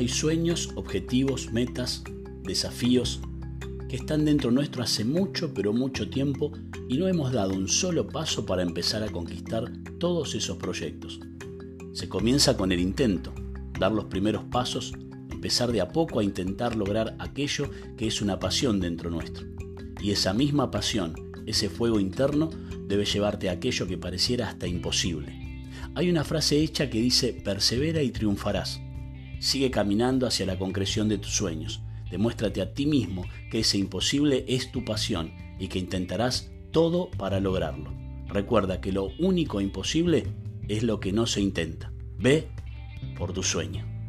Hay sueños, objetivos, metas, desafíos que están dentro nuestro hace mucho, pero mucho tiempo y no hemos dado un solo paso para empezar a conquistar todos esos proyectos. Se comienza con el intento, dar los primeros pasos, empezar de a poco a intentar lograr aquello que es una pasión dentro nuestro. Y esa misma pasión, ese fuego interno, debe llevarte a aquello que pareciera hasta imposible. Hay una frase hecha que dice, persevera y triunfarás. Sigue caminando hacia la concreción de tus sueños. Demuéstrate a ti mismo que ese imposible es tu pasión y que intentarás todo para lograrlo. Recuerda que lo único imposible es lo que no se intenta. Ve por tu sueño.